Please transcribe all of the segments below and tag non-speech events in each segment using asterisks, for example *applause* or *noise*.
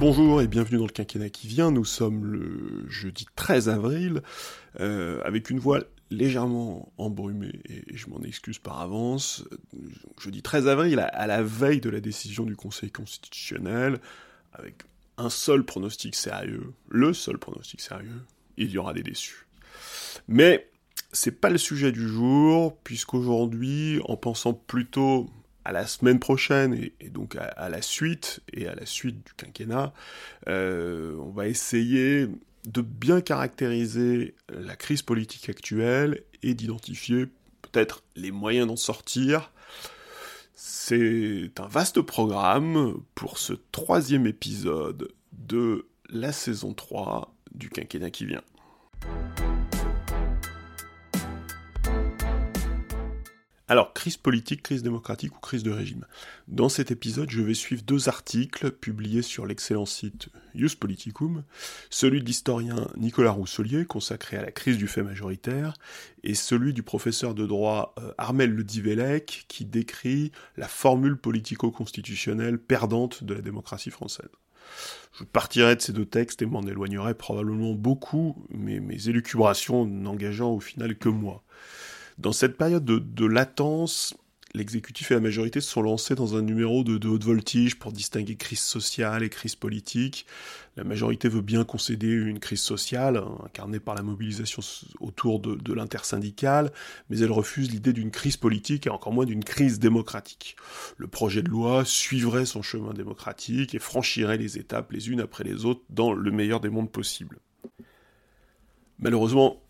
Bonjour et bienvenue dans le quinquennat qui vient. Nous sommes le jeudi 13 avril, euh, avec une voix légèrement embrumée, et je m'en excuse par avance. Jeudi 13 avril, à la veille de la décision du Conseil constitutionnel, avec un seul pronostic sérieux, le seul pronostic sérieux, il y aura des déçus. Mais c'est pas le sujet du jour, puisqu'aujourd'hui, en pensant plutôt à la semaine prochaine et, donc à, la suite et à la suite du quinquennat, euh, on va essayer de bien caractériser la crise politique actuelle et d'identifier peut-être les moyens d'en sortir. C'est un vaste programme pour ce troisième épisode de la saison 3 du quinquennat qui vient. Alors, crise politique, crise démocratique ou crise de régime? Dans cet épisode, je vais suivre deux articles publiés sur l'excellent site Ius Politicum, celui de l'historien Nicolas Rousselier, consacré à la crise du fait majoritaire, et celui du professeur de droit euh, Armel Le Divellec, qui décrit la formule politico-constitutionnelle perdante de la démocratie française. Je partirai de ces deux textes et m'en éloignerai probablement beaucoup, mais mes élucubrations n'engageant au final que moi. Dans cette période de, latence, l'exécutif et la majorité se sont lancés dans un numéro de, haute voltige pour distinguer crise sociale et crise politique. La majorité veut bien concéder une crise sociale, hein, incarnée par la mobilisation autour de, de l'intersyndicale, mais elle refuse l'idée d'une crise politique et encore moins d'une crise démocratique. Le projet de loi suivrait son chemin démocratique et franchirait les étapes les unes après les autres dans le meilleur des mondes possibles. Malheureusement,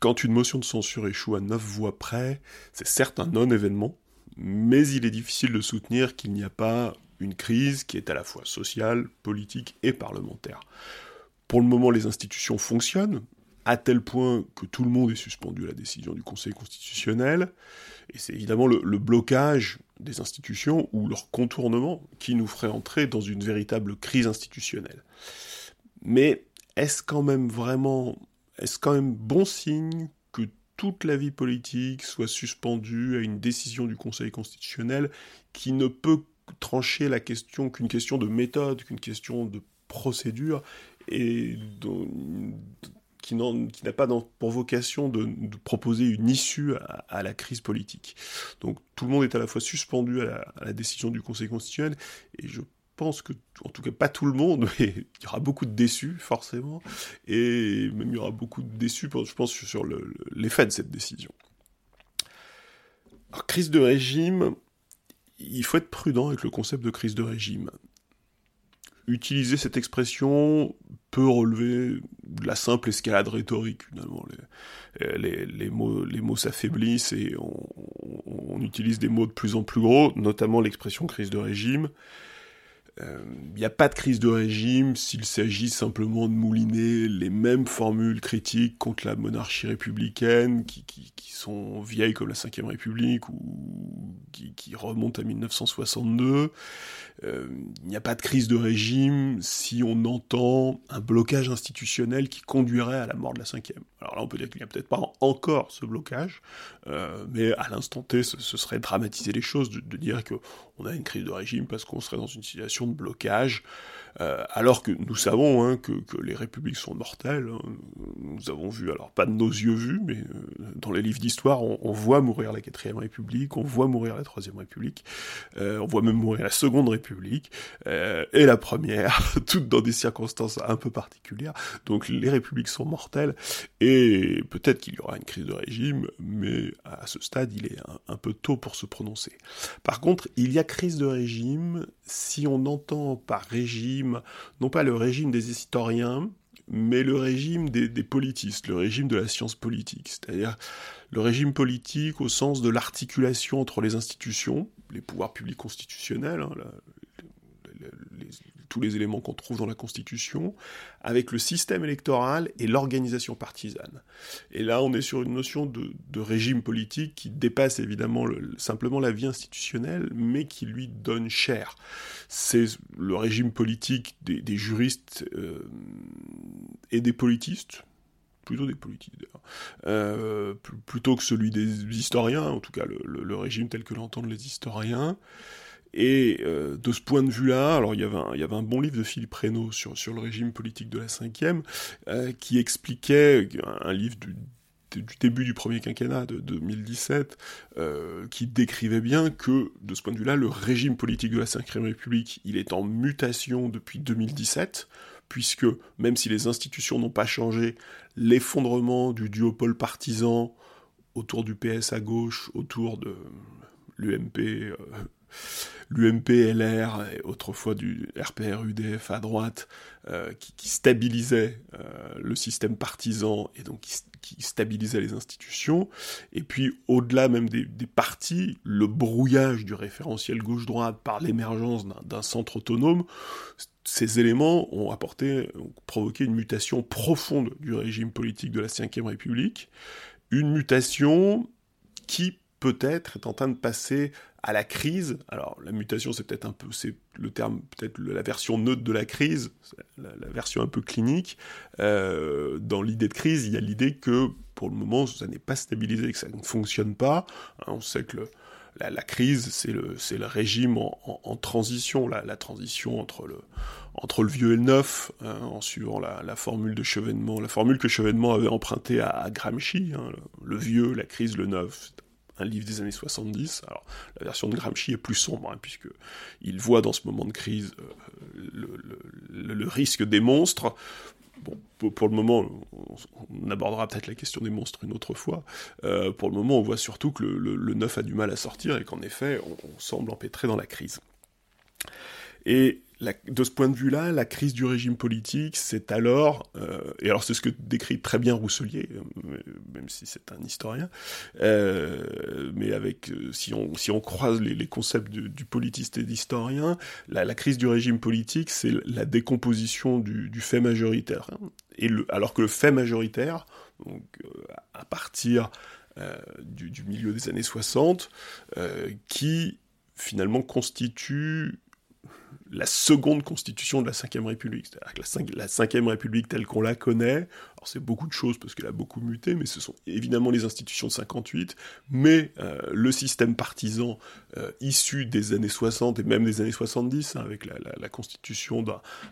quand une motion de censure échoue à neuf voix près, c'est certes un non-événement, mais il est difficile de soutenir qu'il n'y a pas une crise qui est à la fois sociale, politique et parlementaire. Pour le moment, les institutions fonctionnent, à tel point que tout le monde est suspendu à la décision du Conseil constitutionnel, et c'est évidemment le, le, blocage des institutions ou leur contournement qui nous ferait entrer dans une véritable crise institutionnelle. Mais est-ce quand même vraiment est-ce quand même bon signe que toute la vie politique soit suspendue à une décision du Conseil constitutionnel qui ne peut trancher la question qu'une question de méthode, qu'une question de procédure, et qui n'a pas pour vocation de, proposer une issue à, la crise politique. Donc tout le monde est à la fois suspendu à la, à la décision du Conseil constitutionnel, et je pense que, en tout cas pas tout le monde, *laughs* mais il y aura beaucoup de déçus, forcément, et même il y aura beaucoup de déçus, je pense, sur l'effet de cette décision. Alors, crise de régime, il faut être prudent avec le concept de crise de régime. Utiliser cette expression peut relever de la simple escalade rhétorique, finalement. Les, mots, s'affaiblissent et on, utilise des mots de plus en plus gros, notamment l'expression crise de régime. Il euh, n'y a pas de crise de régime s'il s'agit simplement de mouliner les mêmes formules critiques contre la monarchie républicaine qui, sont vieilles comme la Ve République ou qui, remontent à 1962. Euh, il n'y a pas de crise de régime si on entend un blocage institutionnel qui conduirait à la mort de la cinquième. Alors là, on peut dire qu'il n'y a peut-être pas encore ce blocage, euh, mais à l'instant T, ce, serait dramatiser les choses de, de dire qu'on a une crise de régime parce qu'on serait dans une situation de blocage, euh, alors que nous savons hein, que, les républiques sont mortelles. Hein. Nous avons vu, alors pas de nos yeux vus, mais euh, dans les livres d'histoire, on, voit mourir la quatrième république, on voit mourir la troisième république, euh, on voit même mourir la seconde république et la première, *laughs* toutes dans des circonstances un peu particulières. Donc les républiques sont mortelles et peut-être qu'il y aura une crise de régime, mais à ce stade, il est un peu tôt pour se prononcer. Par contre, il y a crise de régime si on entend par régime, non pas le régime des historiens, mais le régime des, politistes, le régime de la science politique, c'est-à-dire le régime politique au sens de l'articulation entre les institutions, les pouvoirs publics constitutionnels, hein, tous les éléments qu'on trouve dans la Constitution, avec le système électoral et l'organisation partisane. Et là, on est sur une notion de, régime politique qui dépasse évidemment simplement la vie institutionnelle, mais qui lui donne cher. C'est le régime politique des, juristes euh, et des politistes, plutôt des politistes euh, plutôt que celui des historiens, en tout cas le régime tel que l'entendent les historiens. Et euh, de ce point de vue-là, alors il y, avait un, bon livre de Philippe Reynaud sur, le régime politique de la cinquième, euh, qui expliquait, un, livre du, du début du premier quinquennat de 2017, euh, qui décrivait bien que, de ce point de vue-là, le régime politique de la Ve République, il est en mutation depuis 2017, puisque même si les institutions n'ont pas changé, l'effondrement du duopole partisan autour du PS à gauche, autour de l'UMP, euh, l'UMP LR, autrefois du RPR UDF à droite, euh, qui, stabilisait euh, le système partisan et donc qui, stabilisait les institutions. Et puis, au-delà même des, des, partis, le brouillage du référentiel gauche-droite par l'émergence d'un centre autonome, ces éléments ont apporté, ont provoqué une mutation profonde du régime politique de la Ve République, une mutation qui peut-être est en train de passer à la crise. Alors la mutation, c'est peut-être un peu, c'est le terme, peut-être la version neutre de la crise, la, version un peu clinique. Euh, dans l'idée de crise, il y a l'idée que pour le moment, ça n'est pas stabilisé, que ça ne fonctionne pas. Hein, on sait que la, crise, c'est le, le régime en, transition, la, transition entre le, entre le vieux et le neuf, hein, en suivant la, formule de Chevènement, la formule que Chevènement avait empruntée à, Gramsci, hein, le, vieux, la crise, le neuf, un livre des années 70. Alors, la version de Gramsci est plus sombre, hein, puisque voit dans ce moment de crise euh, le, risque des monstres. Bon, pour, le moment, on, abordera peut-être la question des monstres une autre fois. Euh, pour le moment, on voit surtout que le, neuf a du mal à sortir et qu'en effet, on, on semble empêtré dans la crise. Et de ce point de vue-là, la crise du régime politique, c'est alors, euh, et alors c'est ce que décrit très bien Rousselier, euh, même si c'est un historien, euh, mais avec, si on, si on croise les, concepts du, politiste et d'historien, la, crise du régime politique, c'est la décomposition du, fait majoritaire. Et alors que le fait majoritaire, donc à partir du, milieu des années 60, qui finalement constitue la seconde constitution de la Ve République. C'est-à-dire que la, Ve République telle qu'on la connaît, c'est beaucoup de choses parce qu'elle a beaucoup muté, mais ce sont évidemment les institutions de 58, mais euh, le système partisan euh, issu des années 60 et même des années 70, hein, avec la, constitution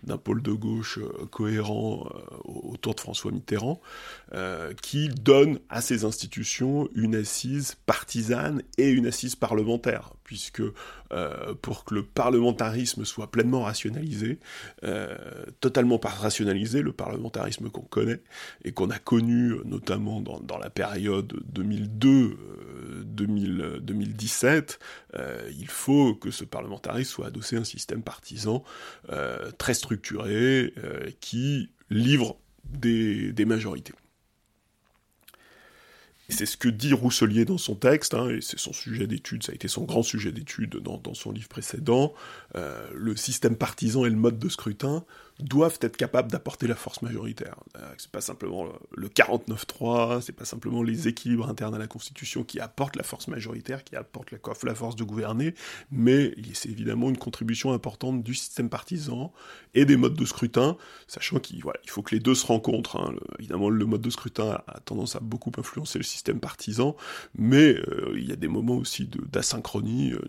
d'un pôle de gauche euh, cohérent autour de François Mitterrand, qui donne à ces institutions une assise partisane et une assise parlementaire, puisque pour que le parlementarisme soit pleinement rationalisé, totalement rationalisé, le parlementarisme qu'on connaît, et qu'on a connu euh, notamment dans, la période 2002 2017, euh, euh, il faut que ce parlementarisme soit adossé à un système partisan très structuré qui livre des majorités. C'est ce que dit Rousselier dans son texte, hein, et c'est son sujet d'étude, ça a été son grand sujet d'étude dans, son livre précédent. Le système partisan et le mode de scrutin doivent être capables d'apporter la force majoritaire. Euh, c'est pas simplement le 49-3, c'est pas simplement les équilibres internes à la Constitution qui apportent la force majoritaire, qui apportent la, la force de gouverner, mais c'est évidemment une contribution importante du système partisan et des modes de scrutin, sachant qu'il faut que les deux se rencontrent. Hein. évidemment, le mode de scrutin a, tendance à beaucoup influencer le système partisan, mais euh, il y a des moments aussi d'asynchronie, euh,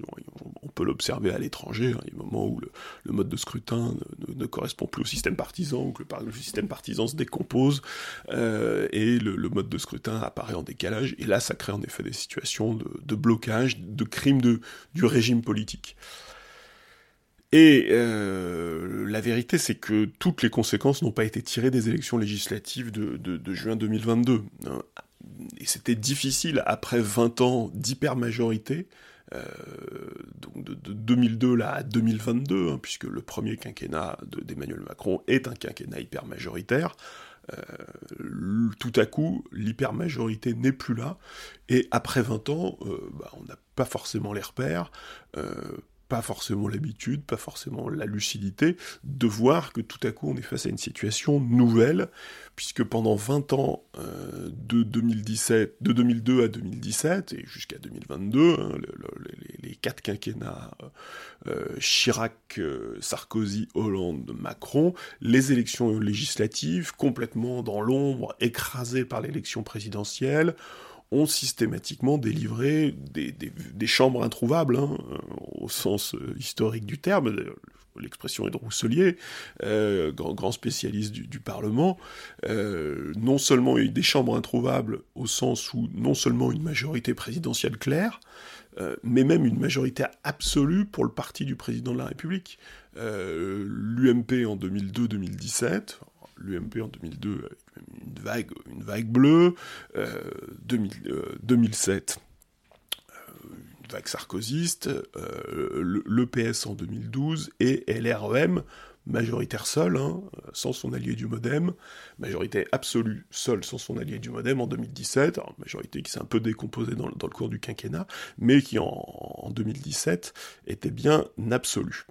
on peut l'observer à l'étranger, hein. il y a des moments où le, mode de scrutin ne, correspond plus au système partisan, que le, système partisan se décompose, euh, et le, mode de scrutin apparaît en décalage, et là ça crée en effet des situations de, blocage, de crime de, du régime politique. Et la vérité, c'est que toutes les conséquences n'ont pas été tirées des élections législatives de, de juin 2022 et c'était difficile après 20 ans d'hyper-majorité, euh, donc de, 2002 là à 2022, hein, puisque le premier quinquennat d'Emmanuel Macron est un quinquennat hyper-majoritaire, euh, tout à coup, l'hyper-majorité n'est plus là, et après 20 ans, euh, bah, on n'a pas forcément les repères, pas forcément l'habitude, pas forcément la lucidité, de voir que tout à coup on est face à une situation nouvelle, puisque pendant 20 ans, euh, de, 2017, de 2002 à 2017, et jusqu'à 2022, hein, les, quatre quinquennats euh, euh, Chirac, Sarkozy, Hollande, Macron, les élections législatives complètement dans l'ombre, écrasées par l'élection présidentielle, ont systématiquement délivré des, chambres introuvables, hein, au sens historique du terme, l'expression est de Rousselier, euh, grand, spécialiste du, Parlement, euh, non seulement des chambres introuvables au sens où non seulement une majorité présidentielle claire, euh, mais même une majorité absolue pour le parti du président de la République. L'UMP en 2002-2017, l'UMP en 2002 une vague, une vague bleue, 2007 vague sarkozyste, euh, le, PS en 2012 et LREM, majoritaire seul, hein, sans son allié du modem, majorité absolue seule sans son allié du modem en 2017, majorité qui s'est un peu décomposée dans, le cours du quinquennat, mais qui en, 2017 était bien absolue.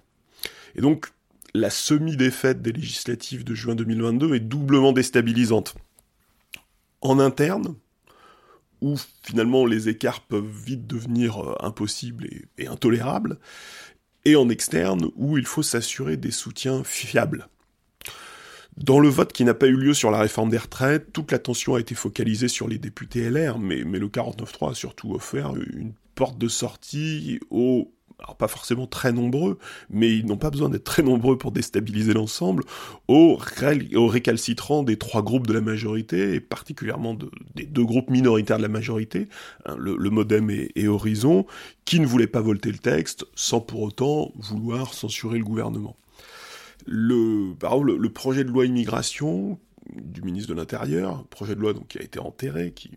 Et donc, la semi-défaite des législatives de juin 2022 est doublement déstabilisante. En interne, où finalement les écarts peuvent vite devenir euh, impossibles et, intolérables, et en externe, où il faut s'assurer des soutiens fiables. Dans le vote qui n'a pas eu lieu sur la réforme des retraites, toute l'attention a été focalisée sur les députés LR, mais, mais le 49.3 a surtout offert une porte de sortie aux alors pas forcément très nombreux, mais ils n'ont pas besoin d'être très nombreux pour déstabiliser l'ensemble, aux, récalcitrants des trois groupes de la majorité, et particulièrement des deux groupes minoritaires de la majorité, hein, le, Modem et, Horizon, qui ne voulaient pas voter le texte sans pour autant vouloir censurer le gouvernement. Le, projet de loi immigration du ministre de l'Intérieur, projet de loi donc, qui a été enterré, qui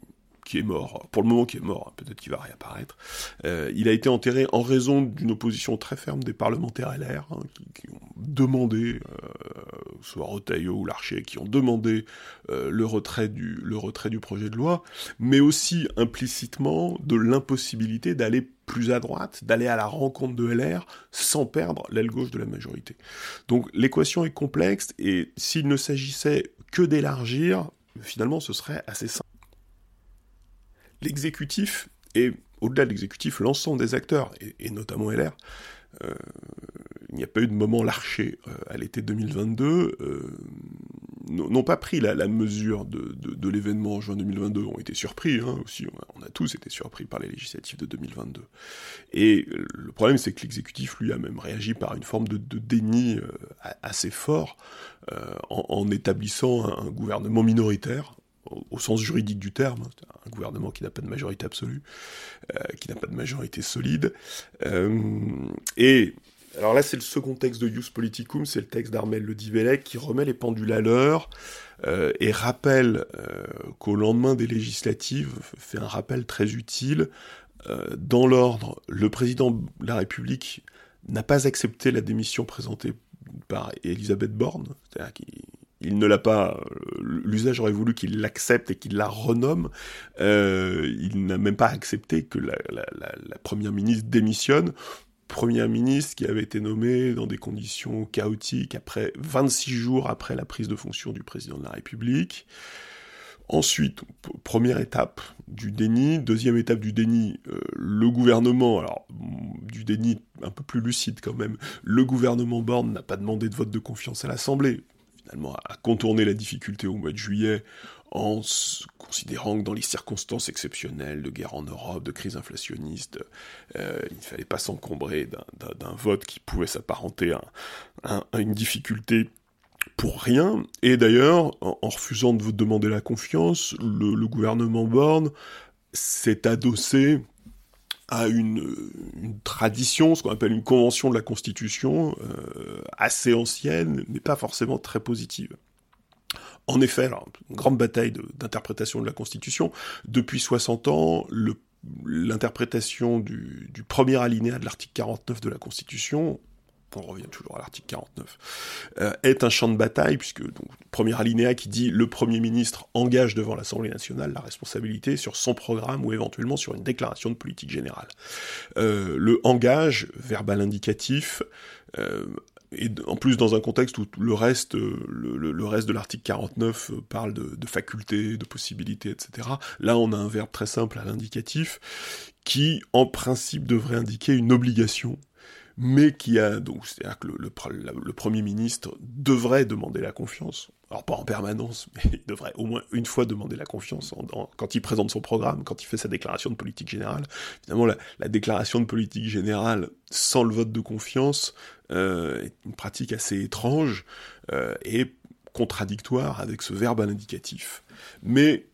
qui est mort, pour le moment qui est mort, hein, peut-être qu'il va réapparaître. Euh, il a été enterré en raison d'une opposition très ferme des parlementaires LR, hein, qui, ont demandé, euh, soit Retailleau ou Larcher, qui ont demandé euh, le, retrait du, le retrait du projet de loi, mais aussi implicitement de l'impossibilité d'aller plus à droite, d'aller à la rencontre de LR sans perdre l'aile gauche de la majorité. Donc l'équation est complexe et s'il ne s'agissait que d'élargir, finalement ce serait assez simple l'exécutif, et au-delà de l'exécutif, l'ensemble des acteurs, et, notamment LR, euh, il n'y a pas eu de moment larché euh, à l'été 2022, euh, n'ont pas pris la, mesure de, l'événement en juin 2022, ont été surpris, hein, aussi, on a, tous été surpris par les législatives de 2022. Et le problème, c'est que l'exécutif, lui, a même réagi par une forme de, déni assez fort, en, établissant un, gouvernement minoritaire, au, sens juridique du terme, un gouvernement qui n'a pas de majorité absolue, euh, qui n'a pas de majorité solide. Euh, et alors là, c'est le second texte de Ius Politicum, c'est le texte d'Armel Le Divellec qui remet les pendules à l'heure euh, et rappelle qu'au lendemain des législatives, fait un rappel très utile. dans l'ordre, le président de la République n'a pas accepté la démission présentée par Elisabeth Borne, c'est-à-dire qu'il il ne l'a pas. Euh, l'usage aurait voulu qu'il l'accepte et qu'il la renomme. Euh, il n'a même pas accepté que la, première ministre démissionne. Première ministre qui avait été nommée dans des conditions chaotiques après 26 jours après la prise de fonction du président de la République. Ensuite, première étape du déni, deuxième étape du déni, euh, le gouvernement, alors du déni un peu plus lucide quand même, le gouvernement Borne n'a pas demandé de vote de confiance à l'Assemblée, à contourner la difficulté au mois de juillet en considérant que dans les circonstances exceptionnelles de guerre en Europe, de crise inflationniste, euh, il ne fallait pas s'encombrer d'un vote qui pouvait s'apparenter à, une difficulté pour rien. Et d'ailleurs, en, refusant de vous demander la confiance, le gouvernement Borne s'est adossé à une, tradition, ce qu'on appelle une convention de la Constitution, euh, assez ancienne, mais pas forcément très positive. En effet, une grande bataille d'interprétation de, la Constitution. Depuis 60 ans, l'interprétation du, du, premier alinéa de l'article 49 de la Constitution, on revient toujours à l'article 49, euh, est un champ de bataille, puisque, donc, premier alinéa qui dit le Premier ministre engage devant l'Assemblée nationale la responsabilité sur son programme ou éventuellement sur une déclaration de politique générale. Euh, le engage, verbal indicatif, euh, et en plus dans un contexte où le reste, reste de l'article 49 parle de facultés, de possibilités, etc. Là, on a un verbe très simple à l'indicatif qui, en principe, devrait indiquer une obligation mais qui a donc c'est-à-dire que le, Premier ministre devrait demander la confiance. Alors pas en permanence, *laughs* mais il devrait au moins une fois demander la confiance quand il présente son programme, quand il fait sa déclaration de politique générale. Évidemment, la, la déclaration de politique générale sans le vote de confiance euh, est une pratique assez étrange euh, et contradictoire avec ce verbe à l'indicatif. Mais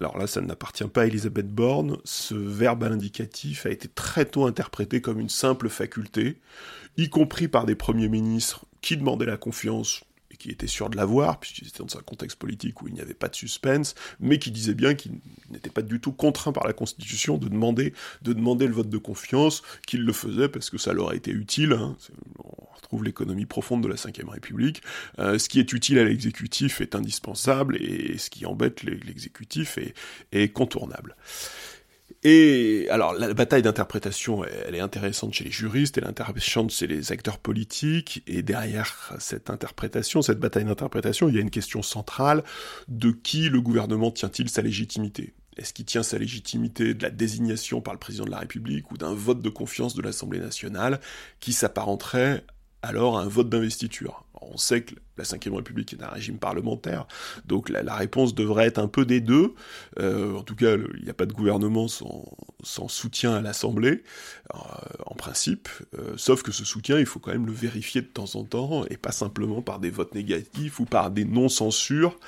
alors là, ça n'appartient pas à Elisabeth Borne, ce verbe à l'indicatif a été très tôt interprété comme une simple faculté, y compris par des premiers ministres qui demandaient la confiance qui étaient sûrs de l'avoir, puisqu'ils étaient dans un contexte politique où il n'y avait pas de suspense, mais qui disaient bien qu'ils n'étaient pas du tout contraints par la Constitution de demander, de demander le vote de confiance, qu'ils le faisaient parce que ça leur a été utile. Hein trouve l'économie profonde de la Ve République. Euh, ce qui est utile à l'exécutif est indispensable et ce qui embête l'exécutif est contournable. Et alors la bataille d'interprétation, elle est intéressante chez les juristes, elle est intéressante chez les acteurs politiques, et derrière cette interprétation, cette bataille d'interprétation, il y a une question centrale de qui le gouvernement tient-il sa légitimité? Est-ce qu'il tient sa légitimité de la désignation par le président de la République ou d'un vote de confiance de l'Assemblée nationale qui s'apparenterait alors un vote d'investiture? On sait que la Ve République est un régime parlementaire, donc la, réponse devrait être un peu des deux. Euh, en tout cas, il n'y a pas de gouvernement sans, soutien à l'Assemblée, euh, en principe, euh, sauf que ce soutien, il faut quand même le vérifier de temps en temps, et pas simplement par des votes négatifs ou par des non-censures.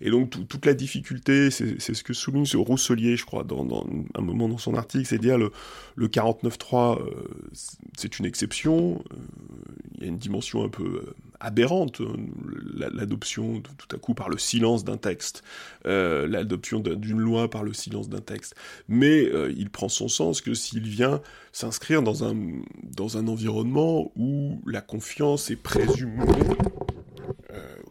Et donc toute la difficulté, c'est ce que souligne ce Rousselier, je crois, dans, un moment dans son article, c'est dire le, le 49.3, c'est une exception, il y a une dimension un peu aberrante, hein, l'adoption tout à coup par le silence d'un texte, euh, l'adoption d'une loi par le silence d'un texte. Mais euh, il prend son sens que s'il vient s'inscrire dans un, dans un environnement où la confiance est présumée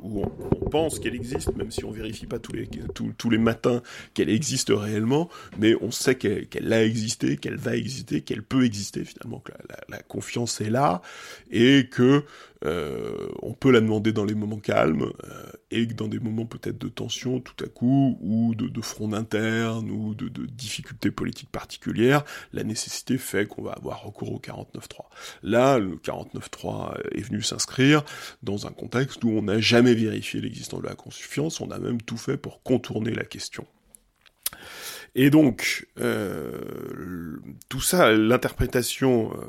où on, pense qu'elle existe, même si on vérifie pas tous les, tous, les matins qu'elle existe réellement, mais on sait qu'elle a existé, qu'elle va exister, qu'elle peut exister finalement, que la, confiance est là, et que euh, on peut la demander dans les moments calmes, euh, et dans des moments peut-être de tension tout à coup, ou de, de front interne, ou de, de, difficultés politiques particulières, la nécessité fait qu'on va avoir recours au 49.3. Là, le 49.3 est venu s'inscrire dans un contexte où on n'a jamais vérifié l'existence de la confiance, on a même tout fait pour contourner la question. Et donc, euh, tout ça, l'interprétation euh,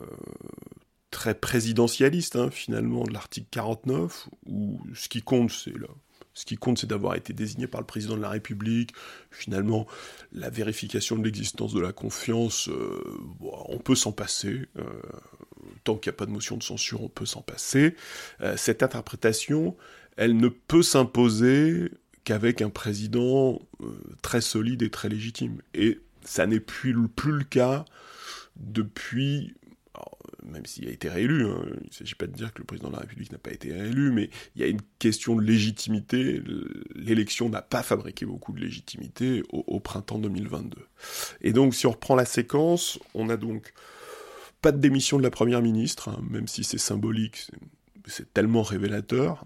très présidentialiste, hein, finalement, de l'article 49, où ce qui compte, c'est là. Ce qui compte, c'est d'avoir été désigné par le président de la République. Finalement, la vérification de l'existence de la confiance, euh, on peut s'en passer. Euh, tant qu'il n'y a pas de motion de censure, on peut s'en passer. Euh, cette interprétation, elle ne peut s'imposer qu'avec un président très solide et très légitime. Et ça n'est plus, plus le cas depuis même s'il a été réélu, hein, il ne s'agit pas de dire que le président de la République n'a pas été réélu, mais il y a une question de légitimité. L'élection n'a pas fabriqué beaucoup de légitimité au, printemps 2022. Et donc, si on reprend la séquence, on a donc pas de démission de la première ministre, hein, même si c'est symbolique, c'est tellement révélateur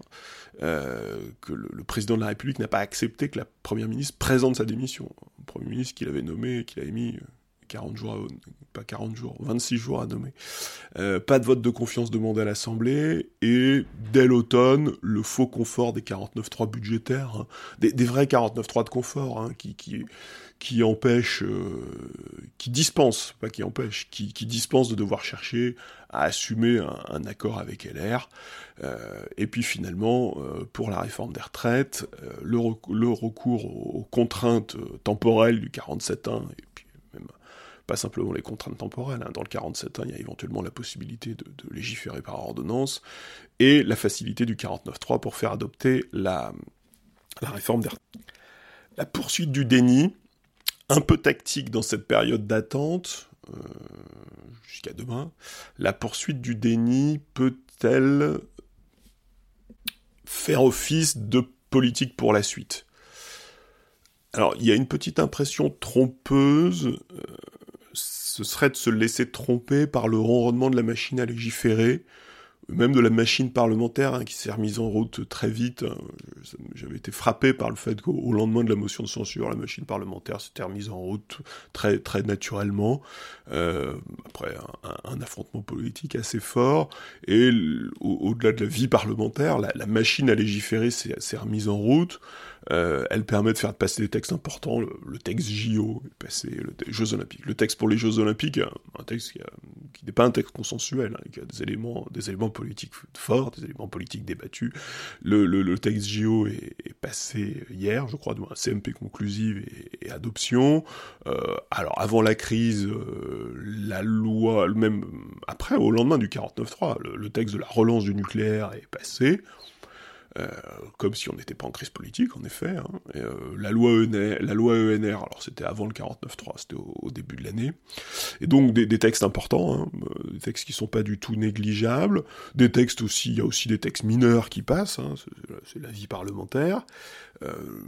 euh, que le, président de la République n'a pas accepté que la première ministre présente sa démission. Le premier ministre qu'il avait nommé, qu'il avait mis 40 jours, pas 40 jours, 26 jours à nommer. Euh, pas de vote de confiance demandé à l'Assemblée, et dès l'automne, le faux confort des 49.3 budgétaires, hein. des, vrais 49.3 de confort, hein, qui, qui, qui empêchent, euh, qui dispensent, pas qui empêchent, qui, qui de devoir chercher à assumer un, accord avec LR. Euh, et puis finalement, euh, pour la réforme des retraites, le, recours aux, contraintes temporelles du 47.1 et puis pas simplement les contraintes temporelles. Hein. Dans le 47 ans, il y a éventuellement la possibilité de, légiférer par ordonnance, et la facilité du 49.3 pour faire adopter la, la réforme des La poursuite du déni, un peu tactique dans cette période d'attente, euh, jusqu'à demain, la poursuite du déni peut-elle faire office de politique pour la suite? Alors, il y a une petite impression trompeuse, euh, ce serait de se laisser tromper par le ronronnement de la machine à légiférer, même de la machine parlementaire hein, qui s'est remise en route très vite. Hein. J'avais été frappé par le fait qu'au lendemain de la motion de censure, la machine parlementaire s'était remise en route très naturellement, euh, après un, affrontement politique assez fort, et au-delà de la vie parlementaire, la machine à légiférer s'est remise en route. Euh, elle permet de faire passer des textes importants, le, texte JO, passer le Jeux Olympiques. Le texte pour les Jeux Olympiques, un texte qui, n'est pas un texte consensuel, hein, qui a des éléments, des éléments politiques forts, des éléments politiques débattus. Le, le, texte JO est, passé hier, je crois, de CMP conclusive et, adoption. Euh, alors avant la crise, euh, la loi, même après, au lendemain du 49-3, le texte de la relance du nucléaire est passé. Euh, comme si on n'était pas en crise politique, en effet. Hein. Euh, la, loi ENR, ENR, alors c'était avant le 49.3, c'était au, début de l'année. Et donc des, textes importants, hein, euh, des textes qui sont pas du tout négligeables, des textes aussi, il y a aussi des textes mineurs qui passent, hein, c'est la vie parlementaire,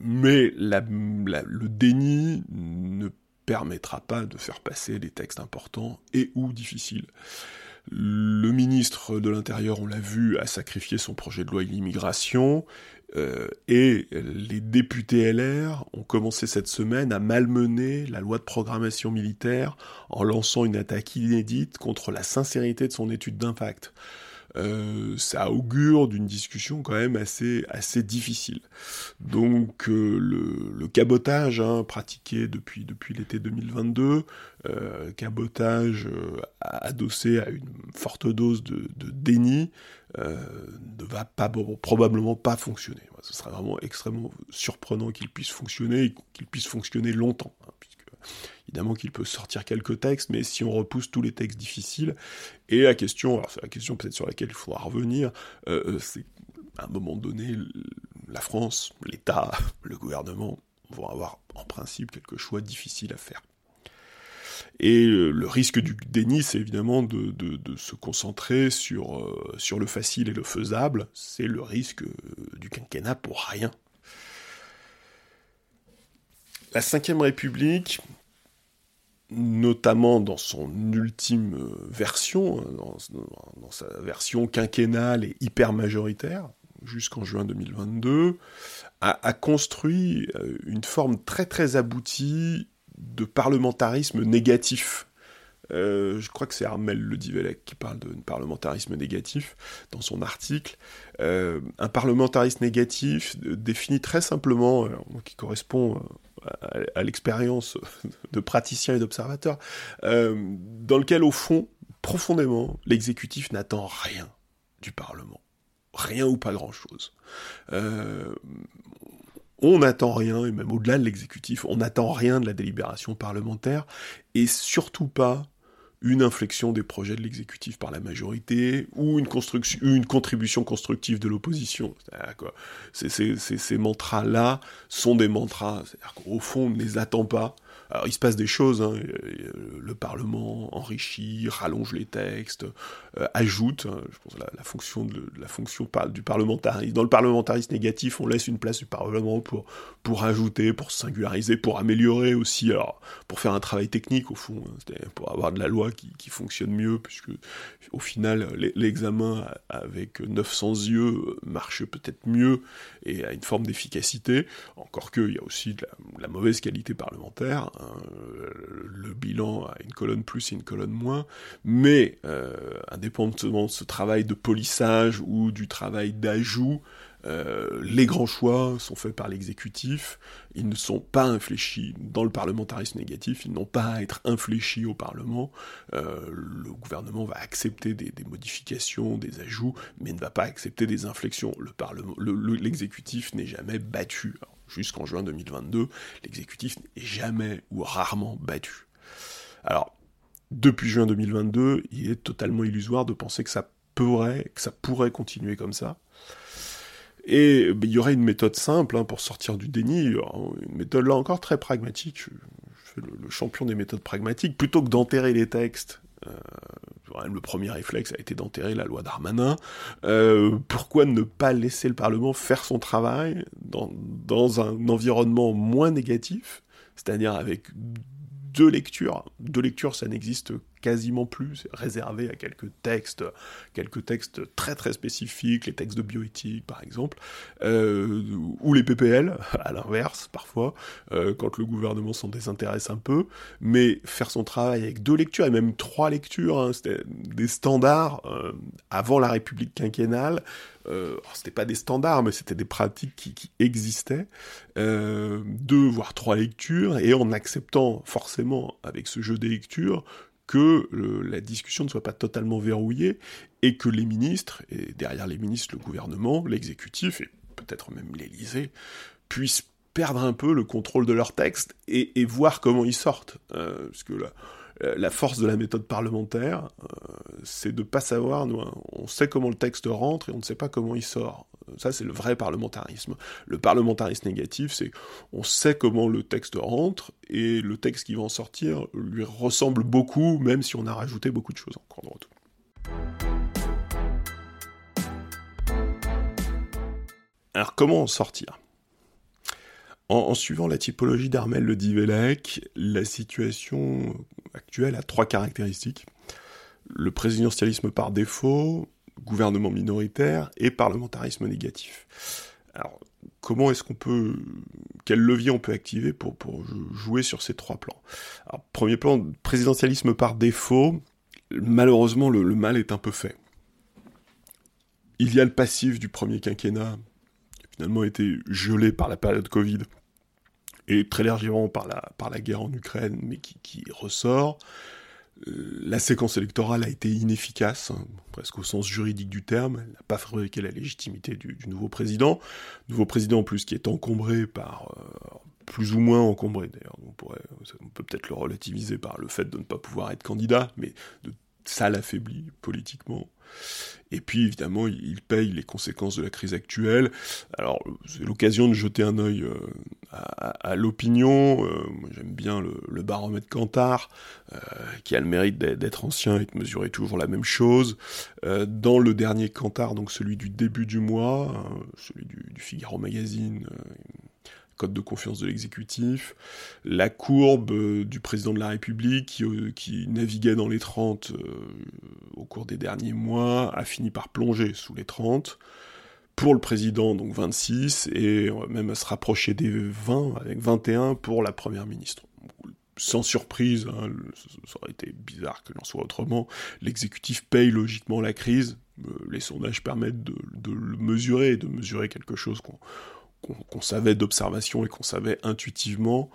mais le déni ne permettra pas de faire passer des textes importants et ou difficiles. Le ministre de l'Intérieur, on l'a vu, a sacrifié son projet de loi l'immigration, euh, et les députés LR ont commencé cette semaine à malmener la loi de programmation militaire en lançant une attaque inédite contre la sincérité de son étude d'impact. Euh, ça augure d'une discussion quand même assez, assez difficile. Donc euh, le, cabotage hein, pratiqué depuis, l'été 2022, euh, cabotage adossé à une forte dose de, déni, ne va probablement pas fonctionner. Ce sera vraiment extrêmement surprenant qu'il puisse fonctionner et qu'il puisse fonctionner longtemps. Hein, Évidemment qu'il peut sortir quelques textes, mais si on repousse tous les textes difficiles, et la question, alors c'est la question peut-être sur laquelle il faudra revenir, euh, euh, c'est à un moment donné, la France, l'État, *laughs* le gouvernement vont avoir en principe quelques choix difficiles à faire. Et euh, le risque du déni, c'est évidemment de, se concentrer sur, sur le facile et le faisable. C'est le risque du quinquennat pour rien. La Ve République, notamment dans son ultime euh, version, hein, dans, sa version quinquennale et hyper majoritaire, jusqu'en juin 2022, a, construit euh, une forme très très aboutie de parlementarisme négatif. Euh, je crois que c'est Armel Le Divelec qui parle de parlementarisme négatif dans son article. un parlementarisme négatif définit très simplement, qui correspond à, l'expérience *laughs* de praticien et d'observateur, euh, dans lequel, au fond, profondément, l'exécutif n'attend rien du Parlement. Rien ou pas grand-chose. Euh, on n'attend rien, et même au-delà de l'exécutif, on n'attend rien de la délibération parlementaire, et surtout pas une inflexion des projets de l'exécutif par la majorité ou une, contribution constructive de l'opposition. Ces, ces, ces mantras-là sont des mantras, c'est-à-dire qu'au fond, on ne les attend pas, alors il se passe des choses, hein. le Parlement enrichit, rallonge les textes, euh, ajoute, hein, je pense, la, fonction, de, la fonction du parlementarisme. Dans le parlementarisme négatif, on laisse une place du Parlement pour, pour ajouter, pour singulariser, pour améliorer aussi, alors pour faire un travail technique au fond, hein, pour avoir de la loi qui, qui, fonctionne mieux, puisque au final l'examen avec 900 yeux marche peut-être mieux et a une forme d'efficacité, encore qu'il y a aussi de la mauvaise qualité parlementaire, euh, le bilan a une colonne plus et une colonne moins, mais euh, indépendamment de ce travail de polissage ou du travail d'ajout, euh, les grands choix sont faits par l'exécutif, ils ne sont pas infléchis dans le parlementarisme négatif, ils n'ont pas à être infléchis au Parlement, le gouvernement va accepter des, modifications, des ajouts, mais ne va pas accepter des inflexions. L'exécutif n'est jamais battu jusqu'en juin 2022, l'exécutif n'est jamais ou rarement battu. Alors, depuis juin 2022, il est totalement illusoire de penser que ça pourrait, que ça pourrait continuer comme ça. Et ben, il y aurait une méthode simple hein, pour sortir du déni, une méthode là encore très pragmatique. Je, le, champion des méthodes pragmatiques. Plutôt que d'enterrer les textes euh, le premier réflexe a été d'enterrer la loi Darmanin. Euh, pourquoi ne pas laisser le Parlement faire son travail dans, dans un environnement moins négatif, c'est-à-dire avec deux lectures? Deux lectures, ça n'existe quasiment plus, réservé à quelques textes, quelques textes très très spécifiques, les textes de bioéthique par exemple, euh, ou les PPL, *laughs* à l'inverse parfois, euh, quand le gouvernement s'en désintéresse un peu, mais faire son travail avec deux lectures, et même trois lectures, hein, c'était des standards euh, avant la République quinquennale, c'était pas des standards, mais c'était des pratiques qui, existaient, deux voire trois lectures, et en acceptant forcément avec ce jeu des lectures que la discussion ne soit pas totalement verrouillée et que les ministres, et derrière les ministres le gouvernement, l'exécutif et peut-être même l'Élysée, puissent perdre un peu le contrôle de leur texte et, voir comment ils sortent. Euh, parce que là, la force de la méthode parlementaire, euh, c'est de pas savoir, hein, on sait comment le texte rentre et on ne sait pas comment il sort. Ça, c'est le vrai parlementarisme. Le parlementarisme négatif, c'est on sait comment le texte rentre et le texte qui va en sortir lui ressemble beaucoup, même si on a rajouté beaucoup de choses en cours de retour. Alors, comment en sortir? En, suivant la typologie d'Armel Le la situation actuelle a trois caractéristiques. Le présidentialisme par défaut, gouvernement minoritaire et parlementarisme négatif. Alors, comment est-ce qu'on peut, quel levier on peut activer pour, jouer sur ces trois plans? Premier plan, présidentialisme par défaut, malheureusement le, le, mal est un peu fait. Il y a le passif du premier quinquennat, qui a finalement été gelé par la période Covid, et très légèrement par la, par la guerre en Ukraine, mais qui, qui ressort. Euh, la séquence électorale a été inefficace, hein, presque au sens juridique du terme. Elle n'a pas fabriqué la légitimité du, du, nouveau président. Nouveau président en plus qui est encombré par, euh, plus ou moins encombré d'ailleurs. On, pourrait, on peut peut-être le relativiser par le fait de ne pas pouvoir être candidat, mais de, ça l'affaiblit politiquement. Et puis évidemment, il paye les conséquences de la crise actuelle. Alors c'est l'occasion de jeter un œil euh, à, l'opinion. Euh, j'aime bien le, baromètre Cantar, euh, qui a le mérite d'être ancien et de mesurer toujours la même chose. dans le dernier Cantar, donc celui du début du mois, celui du, Figaro Magazine, code de confiance de l'exécutif, la courbe euh, du président de la République qui, euh, naviguait dans les 30 euh, au cours des derniers mois a fini par plonger sous les 30. Pour le président, donc 26, et même à se rapprocher des 20, avec 21 pour la première ministre. Sans surprise, hein, ça aurait été bizarre que l'on soit autrement, l'exécutif paye logiquement la crise, les sondages permettent de, de, le mesurer, de mesurer quelque chose qu'on qu'on savait d'observation et qu'on savait intuitivement.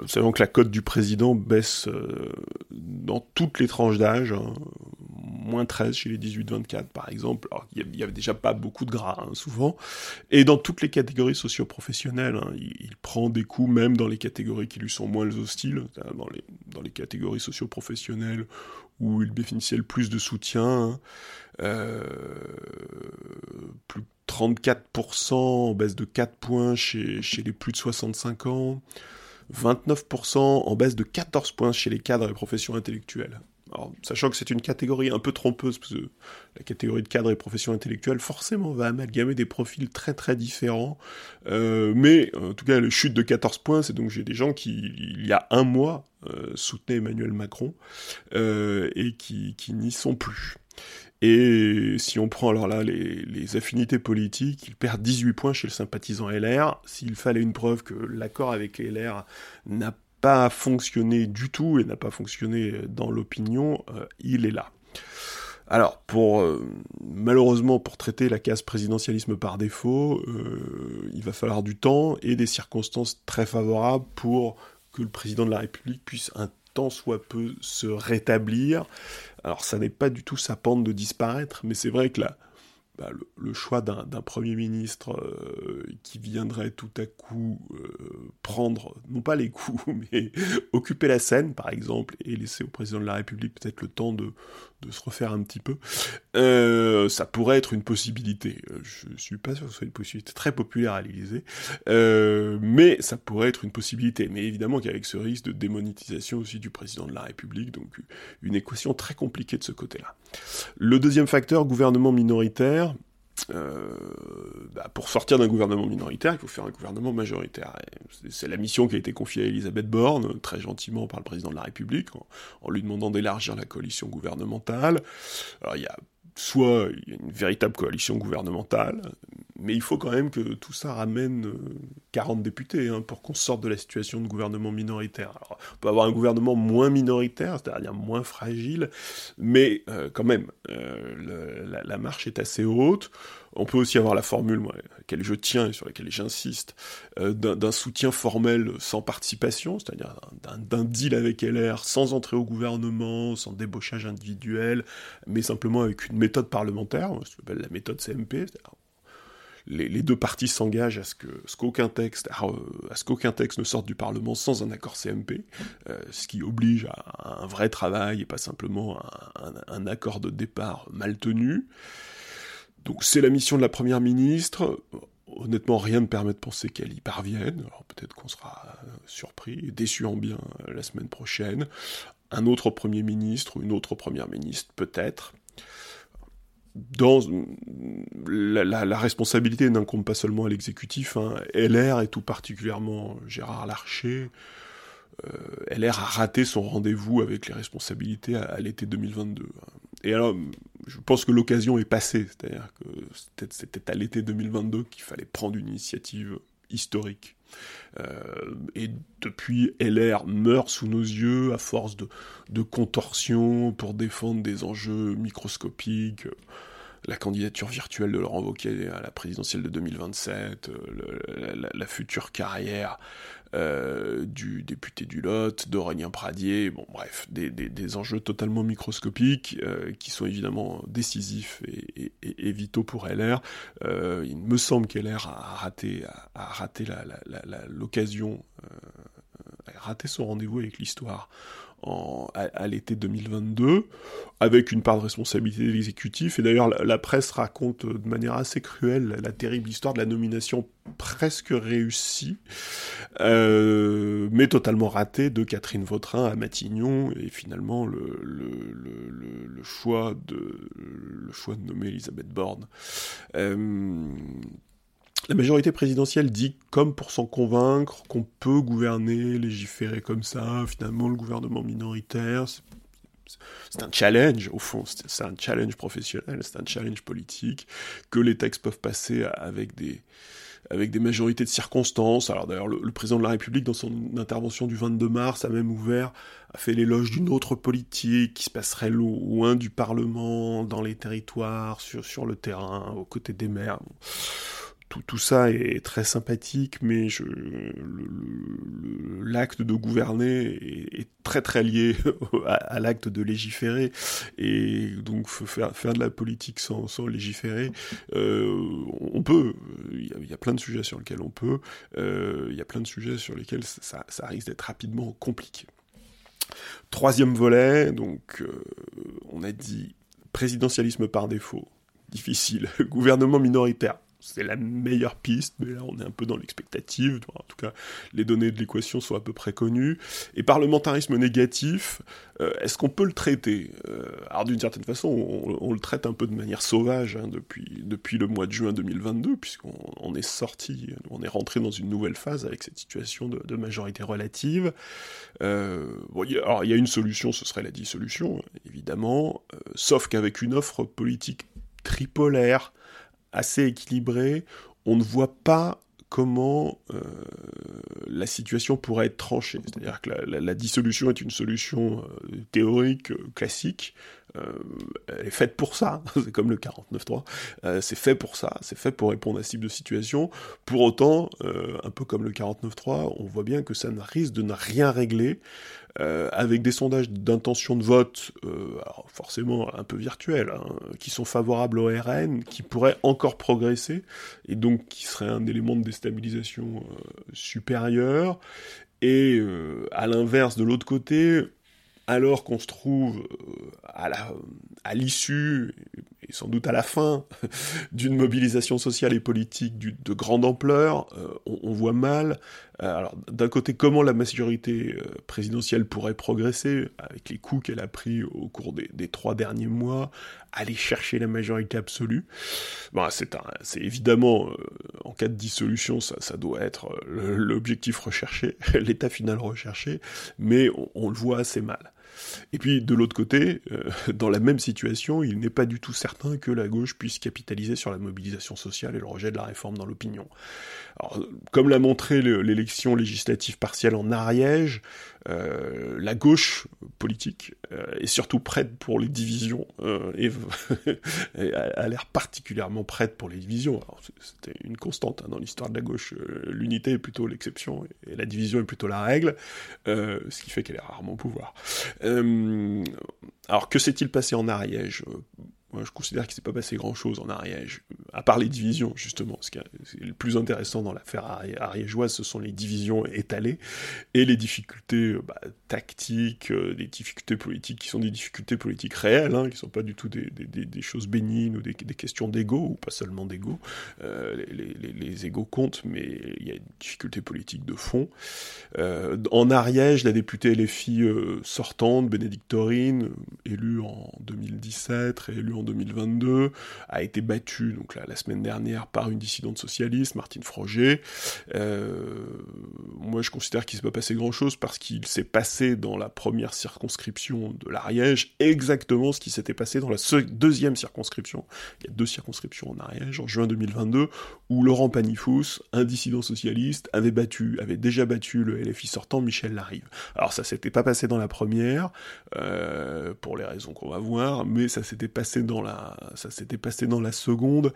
nous savons que la cote du président baisse euh, dans toutes les tranches d'âge, hein. moins 13 chez les 18-24 par exemple, alors il y avait déjà pas beaucoup de gras hein, souvent, et dans toutes les catégories socio-professionnelles, hein. il, prend des coups même dans les catégories qui lui sont moins hostiles, dans les, dans les catégories socio-professionnelles où il bénéficiait le plus de soutien, euh, plus 34% en baisse de 4 points chez, les plus de 65 ans, 29% en baisse de 14 points chez les cadres et professions intellectuelles. Sachant que c'est une catégorie un peu trompeuse, parce que la catégorie de cadres et professions intellectuelles, forcément, va amalgamer des profils très très différents. Euh, mais, en tout cas, le chute de 14 points, c'est donc j'ai des gens qui, il y a un mois, euh, soutenaient Emmanuel Macron, euh, et qui n'y sont plus. Et si on prend alors là les, affinités politiques, il perd 18 points chez le sympathisant LR. S'il fallait une preuve que l'accord avec LR n'a pas fonctionné du tout et n'a pas fonctionné dans l'opinion, euh, il est là. Alors, euh, malheureusement pour traiter la case présidentialisme par défaut, euh, il va falloir du temps et des circonstances très favorables pour que le président de la République puisse un soit peu se rétablir. Alors ça n'est pas du tout sa pente de disparaître, mais c'est vrai que là, bah, le, choix d'un Premier ministre euh, qui viendrait tout à coup euh, prendre, non pas les coups, *laughs* mais occuper la scène, par exemple, et laisser au président de la République peut-être le temps de, se refaire un petit peu, euh, ça pourrait être une possibilité. Je suis pas sûr que ce soit une possibilité très populaire à l'Élysée, euh, mais ça pourrait être une possibilité. Mais évidemment qu'avec ce risque de démonétisation aussi du président de la République, donc une équation très compliquée de ce côté-là. Le deuxième facteur, gouvernement minoritaire, bah, pour sortir d'un gouvernement minoritaire, il faut faire un gouvernement majoritaire. C'est la mission qui a été confiée à Elisabeth Borne, très gentiment par le président de la République, en, en lui demandant d'élargir la coalition gouvernementale. Alors il y a soit il y a une véritable coalition gouvernementale, mais il faut quand même que tout ça ramène 40 euh, députés hein, pour qu'on sorte de la situation de gouvernement minoritaire. Alors, on peut avoir un gouvernement moins minoritaire, c'est-à-dire moins fragile, mais euh, quand même, euh, la, marche est assez haute. On peut aussi avoir la formule, moi, à laquelle je tiens et sur laquelle j'insiste, d'un soutien formel sans participation, c'est-à-dire d'un deal avec LR sans entrer au gouvernement, sans débauchage individuel, mais simplement avec une méthode parlementaire, ce qu'on appelle la méthode CMP, les, deux parties s'engagent à ce qu'aucun texte ne sorte du Parlement sans un accord CMP, euh, ce qui oblige à, un vrai travail et pas simplement un, un, accord de départ mal tenu. Donc c'est la mission de la première ministre. Honnêtement, rien ne permet de penser qu'elle y parvienne. Alors peut-être qu'on sera surpris et déçu en bien la semaine prochaine. Un autre premier ministre ou une autre première ministre, peut-être dans la, responsabilité n'incombe pas seulement à l'exécutif. Hein. LR et tout particulièrement Gérard Larcher. Euh, LR a raté son rendez-vous avec les responsabilités à, l'été 2022. Hein. Et alors, je pense que l'occasion est passée. C'est-à-dire que c'était à l'été 2022 qu'il fallait prendre une initiative historique. Euh, et depuis, LR meurt sous nos yeux à force de, contorsions pour défendre des enjeux microscopiques la candidature virtuelle de Laurent Wauquiez à la présidentielle de 2027, euh, la, future carrière euh, du député du Lot, d'Aurélien Pradier, bon bref, des, enjeux totalement microscopiques euh, qui sont évidemment décisifs et, vitaux pour LR. il me semble qu'LR a raté, a, raté l'occasion, a raté son rendez-vous avec l'histoire à, l'été 2022, avec une part de responsabilité de l'exécutif. Et d'ailleurs, la, presse raconte de manière assez cruelle la, terrible histoire de la nomination presque réussie, euh, mais totalement ratée de Catherine Vautrin à Matignon, et finalement le, le, le, choix, de, le choix de nommer Elisabeth Borne. Euh, la majorité présidentielle dit, comme pour s'en convaincre, qu'on peut gouverner, légiférer comme ça, finalement le gouvernement minoritaire, c'est un challenge, au fond, c'est un challenge professionnel, c'est un challenge politique, que les textes peuvent passer avec des, majorités de circonstances. Alors d'ailleurs, le, président de la République, dans son intervention du 22 mars, a même ouvert, a fait l'éloge d'une autre politique qui se passerait loin du Parlement, dans les territoires, sur, sur le terrain, aux côtés des maires tout, ça est très sympathique, mais l'acte de gouverner est, très très lié *laughs* à, l'acte de légiférer, et donc faire, faire de la politique sans, légiférer, euh, on peut, il y, a, plein de sujets sur lesquels on peut, euh, il y a plein de sujets sur lesquels ça, risque d'être rapidement compliqué. Troisième volet, donc euh, on a dit présidentialisme par défaut, difficile, *laughs* gouvernement minoritaire, c'est la meilleure piste, mais là on est un peu dans l'expectative, en tout cas les données de l'équation sont à peu près connues. Et parlementarisme négatif, euh, est-ce qu'on peut le traiter? Euh, Alors d'une certaine façon, on, le traite un peu de manière sauvage hein, depuis, depuis le mois de juin 2022, puisqu'on est sorti, on est rentré dans une nouvelle phase avec cette situation de, majorité relative. Euh, alors il y a une solution, ce serait la dissolution, évidemment, sauf qu'avec une offre politique tripolaire, assez équilibré, on ne voit pas comment euh, la situation pourrait être tranchée. C'est-à-dire que la, dissolution est une solution euh, théorique euh, classique, elle est faite pour ça, *laughs* c'est comme le 49.3, c'est fait pour ça, c'est fait pour répondre à ce type de situation. Pour autant, un peu comme le 49.3, on voit bien que ça risque de ne rien régler, euh, avec des sondages d'intention de vote, euh, forcément un peu virtuels, hein, qui sont favorables au RN, qui pourraient encore progresser, et donc qui seraient un élément de déstabilisation euh, supérieur. Et à l'inverse, de l'autre côté, alors qu'on se trouve à l'issue, et sans doute à la fin, *laughs* d'une mobilisation sociale et politique de grande ampleur, on, voit mal Euh, alors, d'un côté, comment la majorité euh, présidentielle pourrait progresser avec les coups qu'elle a pris au cours des, trois derniers mois, aller chercher la majorité absolue? Bon, c'est évidemment, en cas de dissolution, ça, ça doit être l'objectif recherché, *laughs* l'état final recherché, mais on le voit assez mal. Et puis de l'autre côté, euh, dans la même situation, il n'est pas du tout certain que la gauche puisse capitaliser sur la mobilisation sociale et le rejet de la réforme dans l'opinion. comme l'a montré l'élection législative partielle en Ariège, euh, la gauche politique euh, est surtout prête pour les divisions et, *laughs* a, l'air particulièrement prête pour les divisions. C'était une constante hein, dans l'histoire de la gauche. L'unité est plutôt l'exception et la division est plutôt la règle, ce qui fait qu'elle est rarement au pouvoir. Euh, alors que s'est-il passé en Ariège? Moi, je considère qu'il s'est pas passé grand-chose en Ariège, à part les divisions, justement. Ce qui est le plus intéressant dans l'affaire ariégeoise, ce sont les divisions étalées et les difficultés euh, bah, tactiques, euh, des difficultés politiques qui sont des difficultés politiques réelles, hein, qui sont pas du tout des, choses bénignes ou des, questions d'ego, ou pas seulement d'ego. Euh, les, les, égos comptent, mais il y a une difficulté politique de fond. en Ariège, la députée LFI sortante, Bénédictorine, élue en 2017, réélue en 2022, a été battue donc la semaine dernière par une dissidente socialiste, Martine Froger. Euh, moi, je considère qu'il ne s'est pas passé grand-chose parce qu'il s'est passé dans la première circonscription de l'Ariège exactement ce qui s'était passé dans la deuxième circonscription. Il y a deux circonscriptions en Ariège, en juin 2022, où Laurent Panifous, un dissident socialiste, avait battu, avait déjà battu le LFI sortant Michel Larive. Alors ça s'était pas passé dans la première, euh, pour les raisons qu'on va voir, mais ça s'était passé dans la, seconde,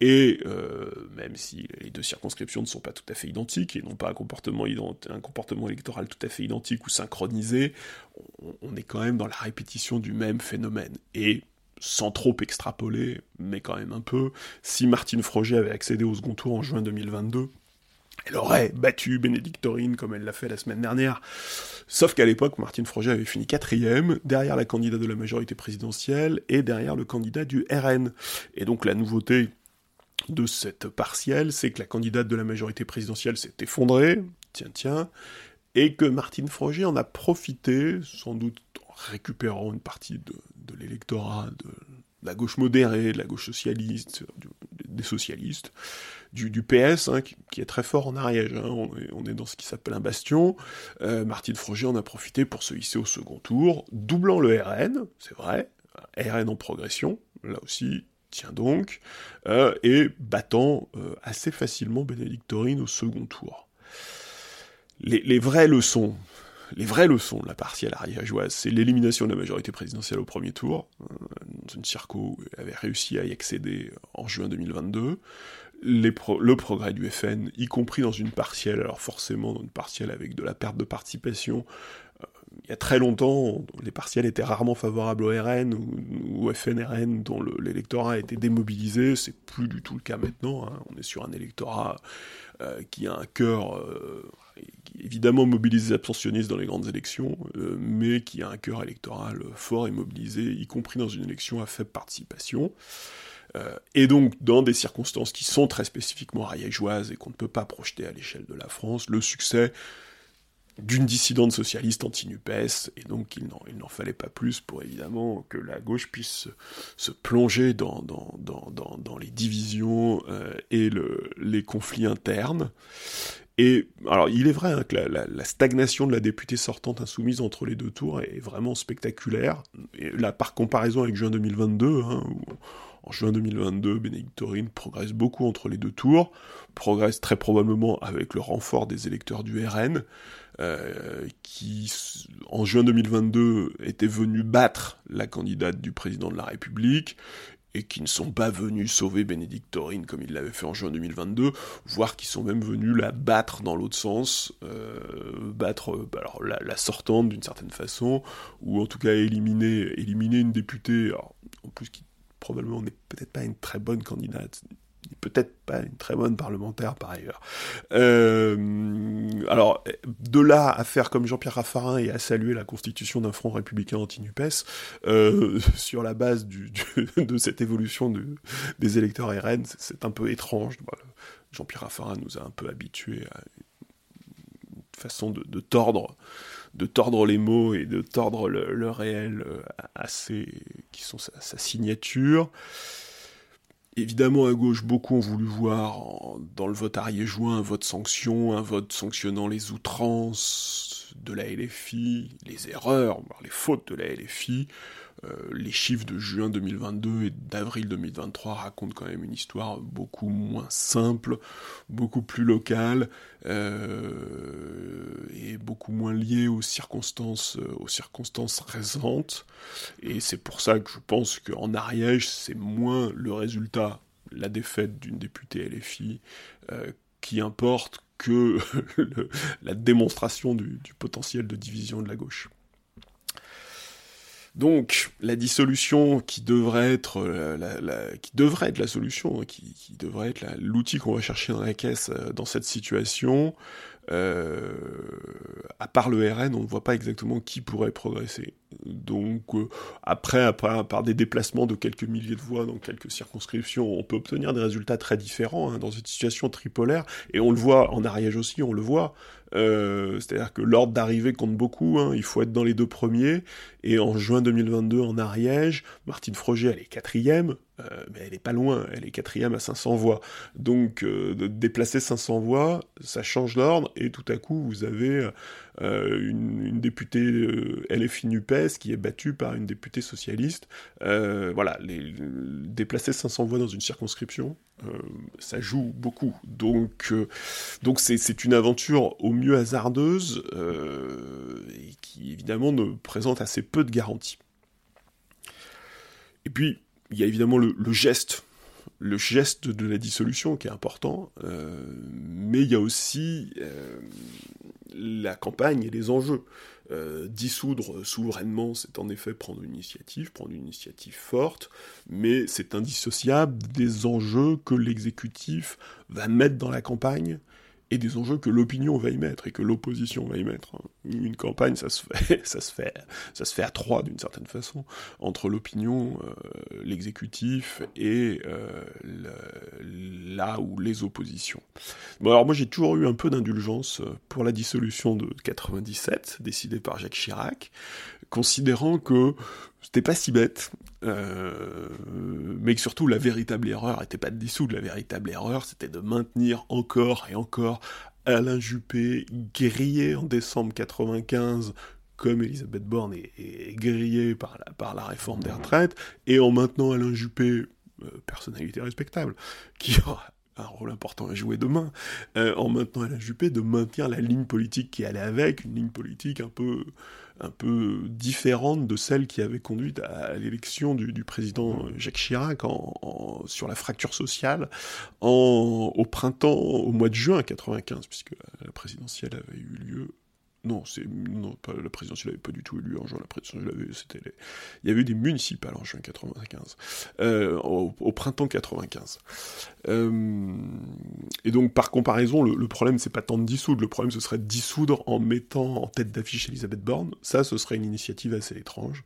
et euh, même si les deux circonscriptions ne sont pas tout à fait identiques et n'ont pas un comportement, un comportement électoral tout à fait identique ou synchronisé, on, est quand même dans la répétition du même phénomène. Et sans trop extrapoler, mais quand même un peu, si Martine Froger avait accédé au second tour en juin 2022, elle aurait battu Bénédictorine comme elle l'a fait la semaine dernière. Sauf qu'à l'époque, Martine Froger avait fini quatrième, derrière la candidate de la majorité présidentielle et derrière le candidat du RN. Et donc la nouveauté de cette partielle, c'est que la candidate de la majorité présidentielle s'est effondrée, tiens tiens, et que Martine Froger en a profité, sans doute récupérant une partie de, l'électorat de la gauche modérée, de la gauche socialiste, des socialistes, du, PS, hein, qui, est très fort en Ariège. Hein. on, est, dans ce qui s'appelle un bastion. Euh, Martine Froger en a profité pour se hisser au second tour, doublant le RN, c'est vrai, RN en progression, là aussi, tiens donc, euh, et battant euh, assez facilement Bénédictorine au second tour. Les, vraies leçons, les vraies leçons de la partielle ariégeoise, c'est l'élimination de la majorité présidentielle au premier tour. Une Circo avait réussi à y accéder en juin 2022 le progrès du FN, y compris dans une partielle, alors forcément dans une partielle avec de la perte de participation. Euh, il y a très longtemps, les partiels étaient rarement favorables au RN ou, au FNRN, dont l'électorat a été démobilisé. C'est plus du tout le cas maintenant. Hein. On est sur un électorat euh, qui a un cœur euh, évidemment mobilisé abstentionniste dans les grandes élections, mais qui a un cœur électoral fort et mobilisé, y compris dans une élection à faible participation. Euh, et donc, dans des circonstances qui sont très spécifiquement ariégeoises et qu'on ne peut pas projeter à l'échelle de la France, le succès d'une dissidente socialiste anti-NUPES, et donc il n'en fallait pas plus pour évidemment que la gauche puisse se, plonger dans, dans, dans, dans, les divisions euh, et le, les conflits internes. Et alors, il est vrai hein, que la, stagnation de la députée sortante insoumise entre les deux tours est vraiment spectaculaire. Et là, par comparaison avec juin 2022, hein, en juin 2022, Bénédictorine progresse beaucoup entre les deux tours, progresse très probablement avec le renfort des électeurs du RN, euh, qui en juin 2022 étaient venus battre la candidate du président de la République, et qui ne sont pas venus sauver Bénédictorine comme ils l'avaient fait en juin 2022, voire qui sont même venus la battre dans l'autre sens, euh, battre euh, alors, la, sortante d'une certaine façon, ou en tout cas éliminer une députée, en plus qui probablement n'est peut-être pas une très bonne candidate, peut-être pas une très bonne parlementaire par ailleurs. Euh, alors, de là à faire comme Jean-Pierre Raffarin et à saluer la constitution d'un front républicain anti-NUPES, euh, *laughs* sur la base du, *laughs* de cette évolution des électeurs RN, c'est un peu étrange. Jean-Pierre Raffarin nous a un peu habitués à façon de, tordre de tordre les mots et de tordre le, réel assez qui sont sa, signature. Évidemment, à gauche, beaucoup ont voulu voir dans le vote ariégeois un vote sanction, un vote sanctionnant les outrances de la LFI, les erreurs, les fautes de la LFI. Euh, les chiffres de juin 2022 et d'avril 2023 racontent quand même une histoire beaucoup moins simple, beaucoup plus locale euh, et beaucoup moins liée aux circonstances, euh, aux circonstances récentes. Et c'est pour ça que je pense qu'en Ariège, c'est moins le résultat, la défaite d'une députée LFI, qui importe que *laughs* la démonstration du, potentiel de division de la gauche. Donc la dissolution qui devrait être euh, la, solution, hein, qui, devrait être l'outil qu'on va chercher dans la caisse euh, dans cette situation, euh, à part le RN, on ne voit pas exactement qui pourrait progresser. Donc après, par des déplacements de quelques milliers de voix dans quelques circonscriptions, on peut obtenir des résultats très différents hein, dans une situation tripolaire, et on le voit en Ariège aussi, on le voit. Euh, c'est-à-dire que l'ordre d'arrivée compte beaucoup, hein. il faut être dans les deux premiers, et en juin 2022 en Ariège, Martine Froger, elle est quatrième, euh, mais elle est pas loin, elle est quatrième à 500 voix. Donc euh, déplacer 500 voix, ça change l'ordre, et tout à coup vous avez une, députée LFI NUPES qui est battue par une députée socialiste. voilà, déplacer 500 voix dans une circonscription, ça joue beaucoup. Donc donc c'est une aventure au mieux hasardeuse et qui évidemment ne présente assez peu de garanties. Et puis, il y a évidemment le, geste, le geste de la dissolution qui est important, euh, mais il y a aussi euh, la campagne et les enjeux. Euh, dissoudre souverainement, c'est en effet prendre une initiative, prendre une initiative forte, mais c'est indissociable des enjeux que l'exécutif va mettre dans la campagne des enjeux que l'opinion va y mettre et que l'opposition va y mettre. Hein. Une campagne, ça se fait, *laughs* ça se fait, ça se fait à trois d'une certaine façon entre l'opinion, euh, l'exécutif et euh, là où les oppositions. Bon alors moi j'ai toujours eu un peu d'indulgence pour la dissolution de 97 décidée par Jacques Chirac, considérant que c'était pas si bête, euh, mais surtout la véritable erreur n'était pas de dissoudre, la véritable erreur c'était de maintenir encore et encore Alain Juppé grillé en décembre 95 comme Elisabeth Borne est, grillée par la, par la réforme des retraites, et en maintenant Alain Juppé, euh, personnalité respectable, qui aura un rôle important à jouer demain, euh, en maintenant Alain Juppé, de maintenir la ligne politique qui allait avec, une ligne politique un peu un peu différente de celle qui avait conduit à l'élection du, président Jacques Chirac sur la fracture sociale au printemps, au mois de juin 95, puisque la présidentielle avait eu lieu non, c'est non, pas la présidentielle n'avait pas du tout lieu en juin. La présidentielle c'était il y avait eu des municipales en juin 95, euh, au, printemps 95. Euh, et donc par comparaison, le, le problème c'est pas tant de dissoudre, le problème ce serait de dissoudre en mettant en tête d'affiche Elisabeth Borne. Ça, ce serait une initiative assez étrange.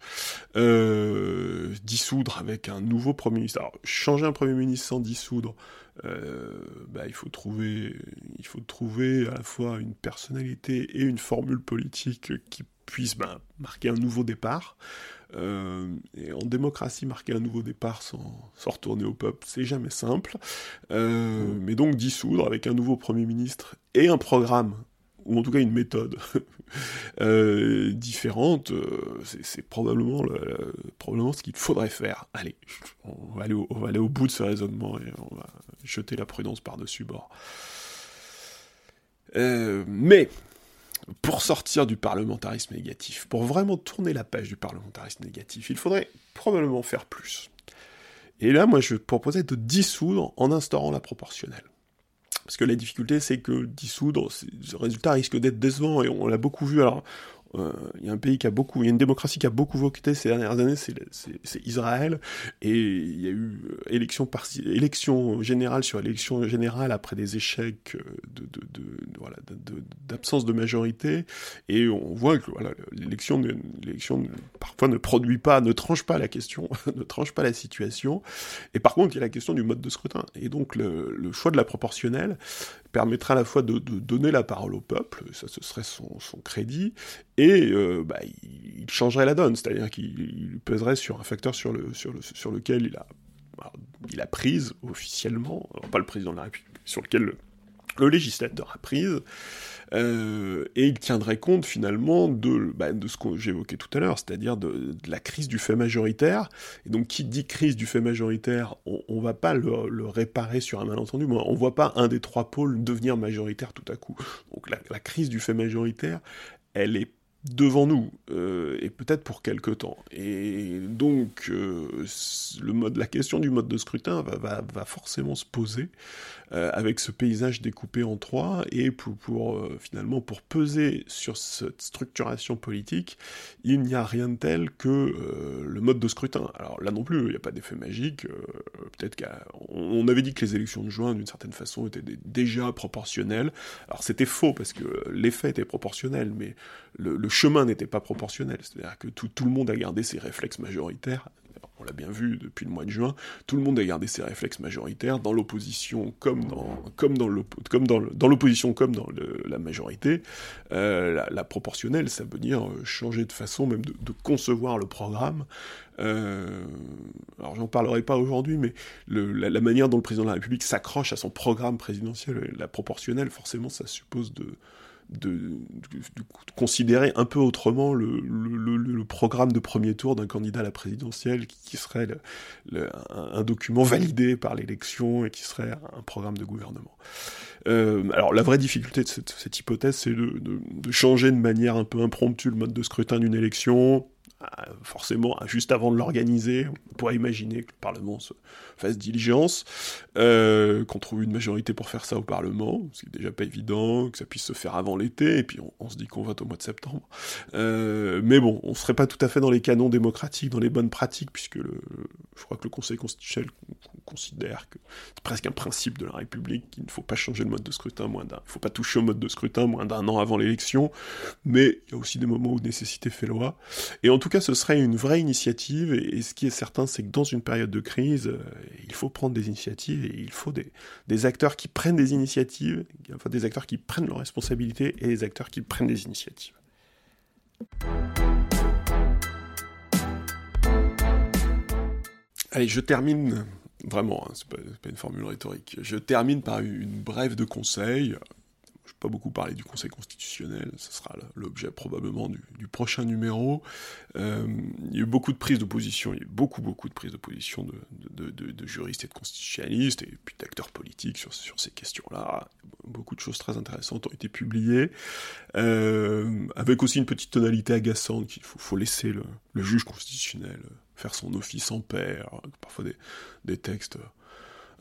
Euh, dissoudre avec un nouveau premier ministre. Alors changer un premier ministre sans dissoudre. Euh, bah, il faut trouver, il faut trouver à la fois une personnalité et une formule politique qui puisse bah, marquer un nouveau départ. Euh, et en démocratie, marquer un nouveau départ sans, sans retourner au peuple, c'est jamais simple. Euh, mais donc dissoudre avec un nouveau Premier ministre et un programme ou en tout cas une méthode *laughs* euh, différente, euh, c'est probablement, probablement ce qu'il faudrait faire. Allez, on va aller, au, on va aller au bout de ce raisonnement et on va jeter la prudence par-dessus bord. Euh, mais, pour sortir du parlementarisme négatif, pour vraiment tourner la page du parlementarisme négatif, il faudrait probablement faire plus. Et là, moi, je proposais de dissoudre en instaurant la proportionnelle. Parce que la difficulté, c'est que dissoudre, le résultat risque d'être décevant, et on l'a beaucoup vu. Alors, il y a un pays qui a beaucoup, il y a une démocratie qui a beaucoup voté ces dernières années, c'est Israël, et il y a eu euh, élection, générale sur élection générale après des échecs euh, de, de, de, voilà, d'absence de, majorité, et on voit que voilà, l'élection, l'élection parfois ne produit pas, ne tranche pas la question, *laughs* ne tranche pas la situation, et par contre il y a la question du mode de scrutin, et donc le choix de la proportionnelle permettrait à la fois de, donner la parole au peuple, ça ce serait son, crédit, et bah, il, changerait la donne, c'est-à-dire qu'il pèserait sur un facteur sur, le, sur, le, sur lequel il a, prise officiellement, pas le président de la République, sur lequel le législateur a prise, euh, et il tiendrait compte finalement de, bah, ce que j'évoquais tout à l'heure, c'est-à-dire de, la crise du fait majoritaire. Et donc, qui dit crise du fait majoritaire, on, ne va pas le, réparer sur un malentendu, on voit pas un des trois pôles devenir majoritaire tout à coup. Donc, la, crise du fait majoritaire, elle est devant nous, euh, et peut-être pour quelque temps. Et donc, euh, le la question du mode de scrutin va, forcément se poser euh, avec ce paysage découpé en trois, et pour, pour finalement, pour peser sur cette structuration politique, il n'y a rien de tel que le mode de scrutin. Alors là non plus, il n'y a pas d'effet magique, peut-être qu'on avait dit que les élections de juin, d'une certaine façon, étaient déjà proportionnelles. Alors c'était faux, parce que l'effet était proportionnel, mais le, le chemin n'était pas proportionnel. C'est-à-dire que tout, tout, le monde a gardé ses réflexes majoritaires. On l'a bien vu depuis le mois de juin. Tout le monde a gardé ses réflexes majoritaires dans l'opposition comme dans comme dans l'opposition comme dans la majorité. Euh, la, proportionnelle, ça veut dire changer de façon même de, concevoir le programme. Euh, alors j'en parlerai pas aujourd'hui, mais la, la, manière dont le président de la République s'accroche à son programme présidentiel, la proportionnelle, forcément, ça suppose de de, considérer un peu autrement le, programme de premier tour d'un candidat à la présidentielle qui, serait un, document validé par l'élection et qui serait un programme de gouvernement. Euh, alors la vraie difficulté de cette, hypothèse, c'est de, de, changer de manière un peu impromptue le mode de scrutin d'une élection, forcément, juste avant de l'organiser, on pourrait imaginer que le Parlement se fasse diligence, euh, qu'on trouve une majorité pour faire ça au Parlement, ce qui n'est déjà pas évident, que ça puisse se faire avant l'été, et puis on, se dit qu'on vote au mois de septembre. Euh, mais bon, on ne serait pas tout à fait dans les canons démocratiques, dans les bonnes pratiques, puisque je crois que le Conseil constitutionnel considère que c'est presque un principe de la République qu'il ne faut pas changer le mode de scrutin moins d'un, il faut pas toucher au mode de scrutin moins d'un an avant l'élection, mais il y a aussi des moments où nécessité fait loi. Et en tout cas, ce serait une vraie initiative, et, ce qui est certain, c'est que dans une période de crise, euh, il faut prendre des initiatives, et il faut des, acteurs qui prennent des initiatives, des acteurs qui prennent leurs responsabilités, et des acteurs qui prennent des initiatives. Allez, je termine, vraiment, hein, c'est pas, pas, une formule rhétorique, je termine par une brève de conseil, pas beaucoup parlé du Conseil constitutionnel, ce sera l'objet probablement du, prochain numéro. Euh, il y a eu beaucoup de prises de position, il y a eu beaucoup, beaucoup de prises de position de, juristes et de constitutionnalistes, et puis d'acteurs politiques sur, sur ces questions-là. Beaucoup de choses très intéressantes ont été publiées, euh, avec aussi une petite tonalité agaçante qu'il faut, laisser le, juge constitutionnel faire son office en paix, parfois des textes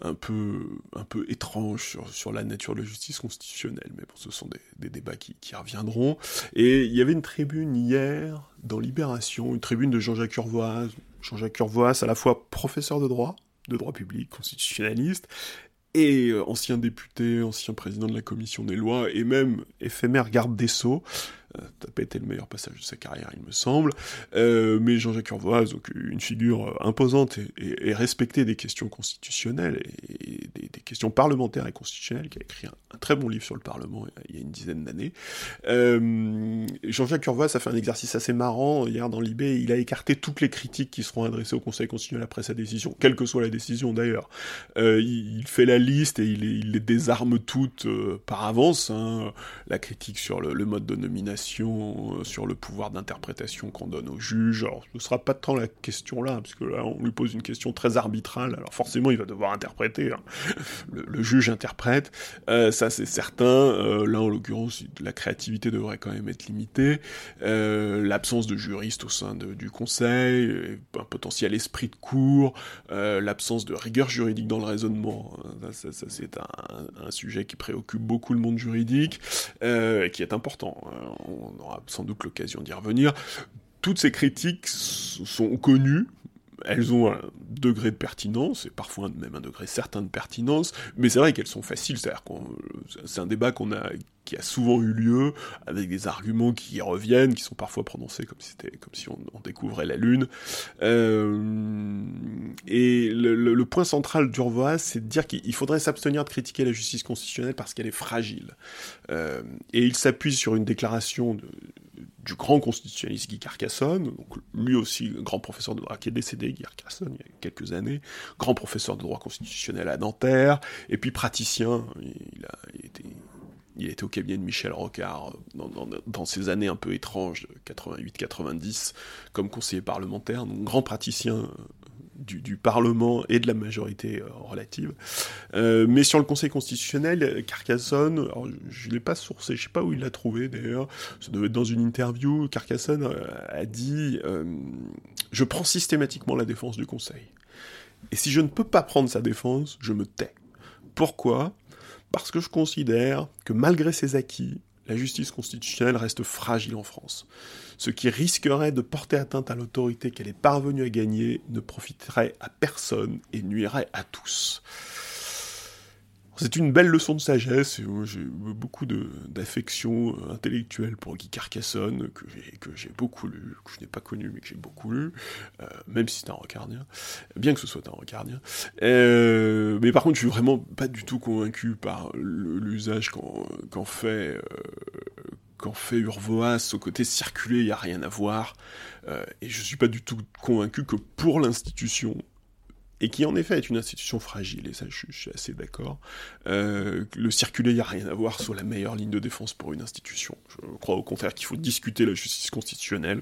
un peu, un peu étrange sur, la nature de la justice constitutionnelle, mais bon, ce sont des, débats qui, qui, reviendront. Et il y avait une tribune hier, dans Libération, une tribune de Jean-Jacques Urvoas, Jean-Jacques Urvoas, à la fois professeur de droit, de droit public, constitutionnaliste, et euh, ancien député, ancien président de la commission des lois, et même éphémère garde des Sceaux, ça n'a pas été le meilleur passage de sa carrière, il me semble. Euh, mais Jean-Jacques Urvoas, donc une figure euh, imposante et, respectée des questions constitutionnelles et, des, questions parlementaires et constitutionnelles, qui a écrit un, très bon livre sur le Parlement il y a une dizaine d'années. Euh, Jean-Jacques Urvoas a fait un exercice assez marrant hier dans l'IB. Il a écarté toutes les critiques qui seront adressées au Conseil constitutionnel après sa décision, quelle que soit la décision d'ailleurs. il, fait la liste et il, les désarme toutes par avance. Hein. La critique sur le mode de nomination euh, sur le pouvoir d'interprétation qu'on donne au juge. Alors, ce ne sera pas tant la question là, parce que là, on lui pose une question très arbitrale, alors forcément, il va devoir interpréter. Hein. *laughs* Le, juge interprète, euh, ça c'est certain. Euh, là, en l'occurrence, la créativité devrait quand même être limitée. L'absence de juriste au sein du conseil, un potentiel esprit de cours, l'absence de rigueur juridique dans le raisonnement, hein. ça, c'est un, un, sujet qui préoccupe beaucoup le monde juridique, et qui est important on aura sans doute l'occasion d'y revenir. Toutes ces critiques sont connues, elles ont un degré de pertinence, et parfois même un degré certain de pertinence, mais c'est vrai qu'elles sont faciles, c'est-à-dire c'est un débat a, qui a souvent eu lieu, avec des arguments qui reviennent, qui sont parfois prononcés comme si c'était, comme si on, découvrait la Lune. Euh, et le, point central d'Urvoas, c'est de dire qu'il faudrait s'abstenir de critiquer la justice constitutionnelle parce qu'elle est fragile. Euh, et il s'appuie sur une déclaration de, du grand constitutionnaliste Guy Carcassonne, donc lui aussi grand professeur de droit, qui est décédé, Guy Carcassonne, il y a quelques années, grand professeur de droit constitutionnel à Nanterre, et puis praticien, il a, été il était au cabinet de Michel Rocard euh, dans, ces années un peu étranges de 88-90 comme conseiller parlementaire, donc grand praticien euh, du, Parlement et de la majorité euh, relative. mais sur le Conseil constitutionnel, Carcassonne, je ne l'ai pas sourcé, je ne sais pas où il l'a trouvé d'ailleurs, ça devait être dans une interview, Carcassonne a dit Je prends systématiquement la défense du Conseil. Et si je ne peux pas prendre sa défense, je me tais. Pourquoi? Parce que je considère que malgré ses acquis, la justice constitutionnelle reste fragile en France. Ce qui risquerait de porter atteinte à l'autorité qu'elle est parvenue à gagner ne profiterait à personne et nuirait à tous. C'est une belle leçon de sagesse, j'ai beaucoup d'affection euh, intellectuelle pour Guy Carcassonne, que j'ai beaucoup lu, que je n'ai pas connu, mais que j'ai beaucoup lu, euh, même si c'est un rocardien, bien que ce soit un rocardien. Euh, mais par contre, je suis vraiment pas du tout convaincu par l'usage qu'en fait... qu'en fait Urvoas, au côté circulé, il n'y a rien à voir. et je suis pas du tout convaincu que pour l'institution, et qui en effet est une institution fragile, et ça je, suis assez d'accord. Euh, le circuler, il n'y a rien à voir sur la meilleure ligne de défense pour une institution. Je crois au contraire qu'il faut discuter la justice constitutionnelle,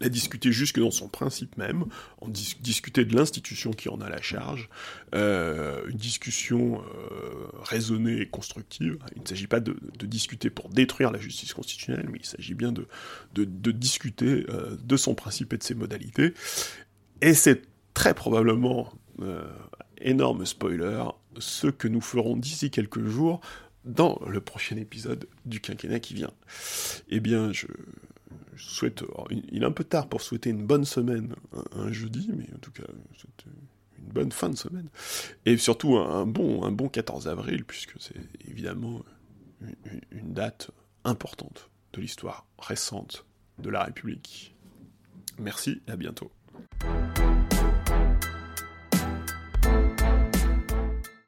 la discuter jusque dans son principe même, en discuter de l'institution qui en a la charge, euh, une discussion euh, raisonnée et constructive. Il ne s'agit pas de, discuter pour détruire la justice constitutionnelle, mais il s'agit bien de, discuter de son principe et de ses modalités. Et c'est très probablement, euh, énorme spoiler, ce que nous ferons d'ici quelques jours dans le prochain épisode du quinquennat qui vient. Eh bien, je, souhaite... il est un peu tard pour souhaiter une bonne semaine un, jeudi, mais en tout cas, une bonne fin de semaine. Et surtout un, bon, un bon 14 avril, puisque c'est évidemment une date importante de l'histoire récente de la République. Merci et à bientôt.